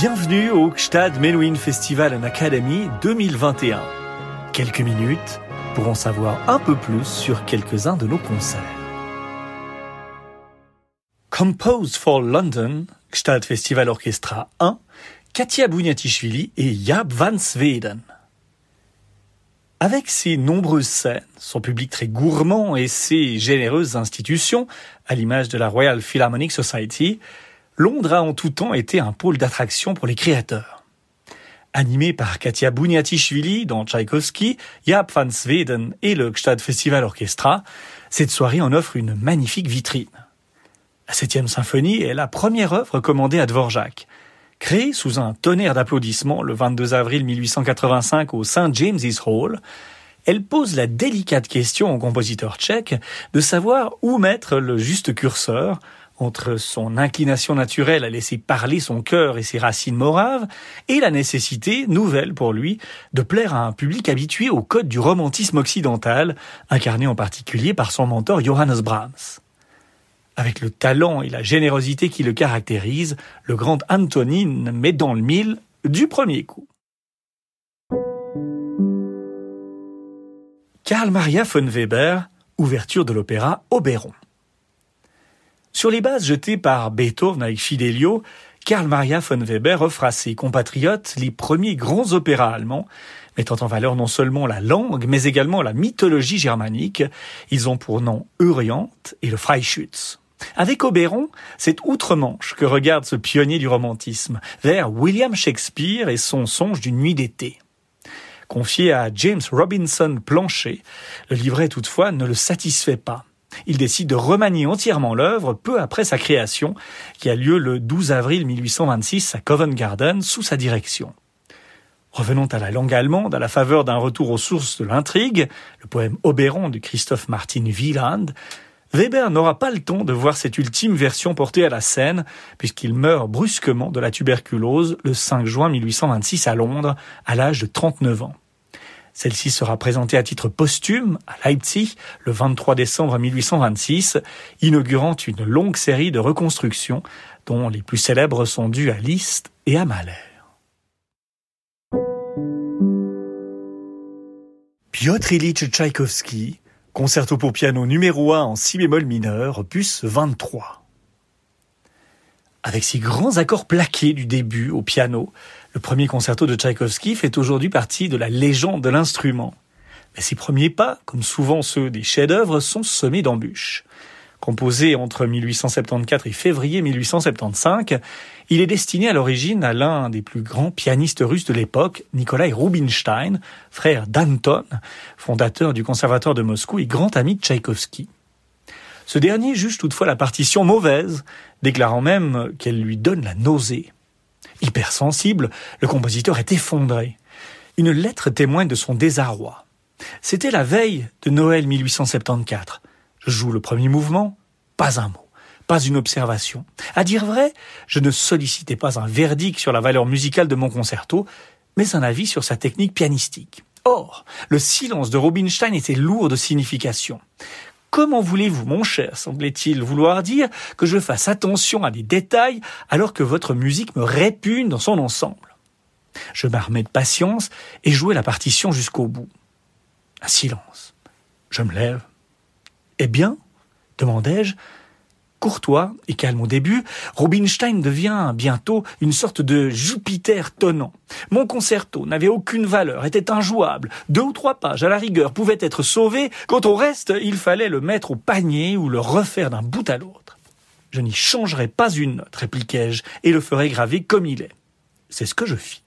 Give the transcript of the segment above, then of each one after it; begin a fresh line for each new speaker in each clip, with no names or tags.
Bienvenue au Gstad Menuhin Festival and Academy 2021. Quelques minutes pour en savoir un peu plus sur quelques-uns de nos concerts. Compose for London, Gstad Festival Orchestra 1, Katia Bouniatishvili et Jab van Sweden. Avec ses nombreuses scènes, son public très gourmand et ses généreuses institutions, à l'image de la Royal Philharmonic Society, Londres a en tout temps été un pôle d'attraction pour les créateurs. Animé par Katia Bouniatishvili dans Tchaïkovski, Jaap van Sweden et le Gstad Festival Orchestra, cette soirée en offre une magnifique vitrine. La septième symphonie est la première œuvre commandée à Dvorak. Créée sous un tonnerre d'applaudissements le 22 avril 1885 au St. James's Hall, elle pose la délicate question au compositeur tchèque de savoir où mettre le juste curseur entre son inclination naturelle à laisser parler son cœur et ses racines moraves, et la nécessité, nouvelle pour lui, de plaire à un public habitué au code du romantisme occidental, incarné en particulier par son mentor Johannes Brahms. Avec le talent et la générosité qui le caractérisent, le grand Antonin met dans le mille du premier coup. Karl Maria von Weber, ouverture de l'opéra Oberon. Sur les bases jetées par Beethoven avec Fidelio, Karl Maria von Weber offre à ses compatriotes les premiers grands opéras allemands, mettant en valeur non seulement la langue, mais également la mythologie germanique. Ils ont pour nom Orient et le Freischütz. Avec Oberon, c'est outre-Manche que regarde ce pionnier du romantisme, vers William Shakespeare et son songe d'une nuit d'été. Confié à James Robinson Planchet, le livret toutefois ne le satisfait pas. Il décide de remanier entièrement l'œuvre peu après sa création, qui a lieu le 12 avril 1826 à Covent Garden sous sa direction. Revenons à la langue allemande, à la faveur d'un retour aux sources de l'intrigue, le poème Oberon de Christoph Martin Wieland, Weber n'aura pas le temps de voir cette ultime version portée à la scène, puisqu'il meurt brusquement de la tuberculose le 5 juin 1826 à Londres, à l'âge de 39 ans. Celle-ci sera présentée à titre posthume à Leipzig le 23 décembre 1826, inaugurant une longue série de reconstructions dont les plus célèbres sont dues à Liszt et à Mahler. Piotr Ilyich Tchaïkovski, concerto pour piano numéro 1 en si bémol mineur, opus 23. Avec ses grands accords plaqués du début au piano, le premier concerto de Tchaïkovski fait aujourd'hui partie de la légende de l'instrument. Mais ses premiers pas, comme souvent ceux des chefs-d'œuvre, sont semés d'embûches. Composé entre 1874 et février 1875, il est destiné à l'origine à l'un des plus grands pianistes russes de l'époque, Nikolai Rubinstein, frère d'Anton, fondateur du Conservatoire de Moscou et grand ami de Tchaïkovski. Ce dernier juge toutefois la partition mauvaise, déclarant même qu'elle lui donne la nausée. Hypersensible, le compositeur est effondré. Une lettre témoigne de son désarroi. C'était la veille de Noël 1874. Je joue le premier mouvement, pas un mot, pas une observation. À dire vrai, je ne sollicitais pas un verdict sur la valeur musicale de mon concerto, mais un avis sur sa technique pianistique. Or, le silence de Rubinstein était lourd de signification. Comment voulez-vous, mon cher, semblait-il vouloir dire, que je fasse attention à des détails alors que votre musique me répugne dans son ensemble? Je m'armais de patience et jouai la partition jusqu'au bout. Un silence. Je me lève. Eh bien demandai-je, Courtois et calme au début, Rubinstein devient bientôt une sorte de Jupiter tonnant. Mon concerto n'avait aucune valeur, était injouable. Deux ou trois pages à la rigueur pouvaient être sauvées. Quant au reste, il fallait le mettre au panier ou le refaire d'un bout à l'autre. Je n'y changerai pas une note, répliquai-je, et le ferai graver comme il est. C'est ce que je fis.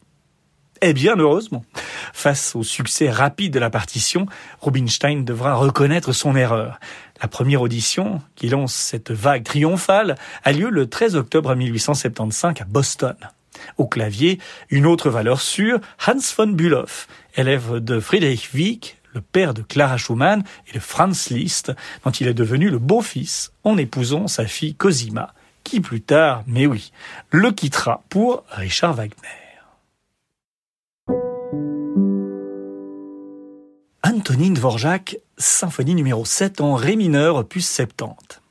Eh bien, heureusement. Face au succès rapide de la partition, Rubinstein devra reconnaître son erreur. La première audition, qui lance cette vague triomphale, a lieu le 13 octobre 1875 à Boston. Au clavier, une autre valeur sûre, Hans von Bülow, élève de Friedrich Wieck, le père de Clara Schumann et de Franz Liszt, dont il est devenu le beau-fils en épousant sa fille Cosima, qui plus tard, mais oui, le quittera pour Richard Wagner. Symphonie numéro 7 en ré mineur, opus 70.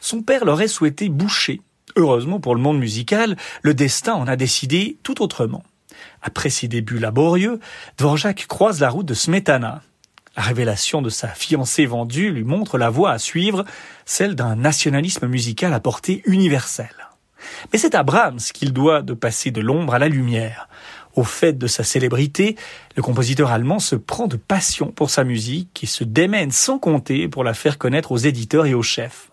Son père l'aurait souhaité boucher, Heureusement pour le monde musical, le destin en a décidé tout autrement. Après ses débuts laborieux, Dvorak croise la route de Smetana. La révélation de sa fiancée vendue lui montre la voie à suivre, celle d'un nationalisme musical à portée universelle. Mais c'est à Brahms qu'il doit de passer de l'ombre à la lumière. Au fait de sa célébrité, le compositeur allemand se prend de passion pour sa musique et se démène sans compter pour la faire connaître aux éditeurs et aux chefs.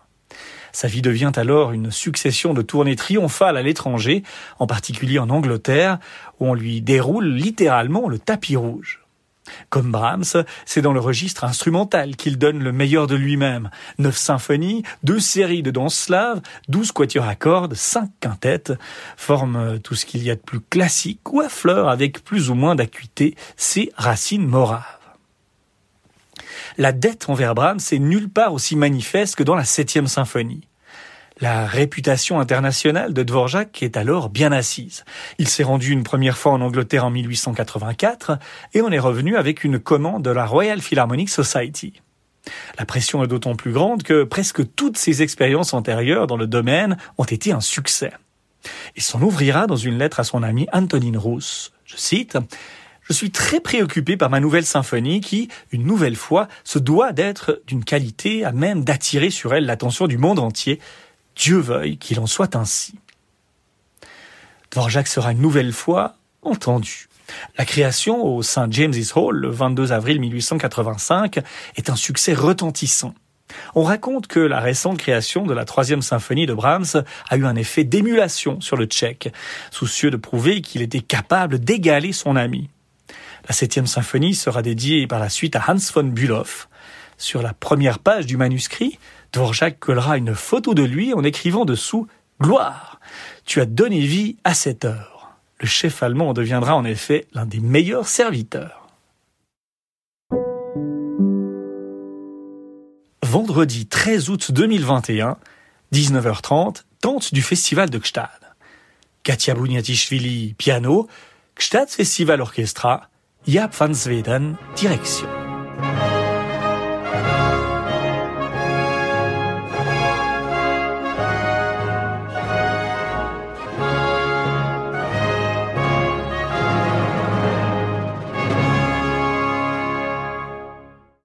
Sa vie devient alors une succession de tournées triomphales à l'étranger, en particulier en Angleterre, où on lui déroule littéralement le tapis rouge. Comme Brahms, c'est dans le registre instrumental qu'il donne le meilleur de lui-même. Neuf symphonies, deux séries de danse slave, douze quatuors à cordes, cinq quintettes, forment tout ce qu'il y a de plus classique ou affleure avec plus ou moins d'acuité ses racines moraves. La dette envers Brahms est nulle part aussi manifeste que dans la septième symphonie. La réputation internationale de Dvorak est alors bien assise. Il s'est rendu une première fois en Angleterre en 1884 et on est revenu avec une commande de la Royal Philharmonic Society. La pression est d'autant plus grande que presque toutes ses expériences antérieures dans le domaine ont été un succès. Il s'en ouvrira dans une lettre à son ami Antonin Rousse. Je cite je suis très préoccupé par ma nouvelle symphonie qui, une nouvelle fois, se doit d'être d'une qualité à même d'attirer sur elle l'attention du monde entier Dieu veuille qu'il en soit ainsi. Dvorak sera une nouvelle fois entendu. La création au St. James's Hall le 22 avril 1885 est un succès retentissant. On raconte que la récente création de la troisième symphonie de Brahms a eu un effet d'émulation sur le tchèque, soucieux de prouver qu'il était capable d'égaler son ami. La septième symphonie sera dédiée par la suite à Hans von Bülow. Sur la première page du manuscrit, Dvorak collera une photo de lui en écrivant dessous Gloire, tu as donné vie à cette heure. Le chef allemand deviendra en effet l'un des meilleurs serviteurs. Vendredi 13 août 2021, 19h30, tente du festival de Gstad. Katia Bouniatishvili, piano, Gstad Festival Orchestra, Jaap van Zweden, direction.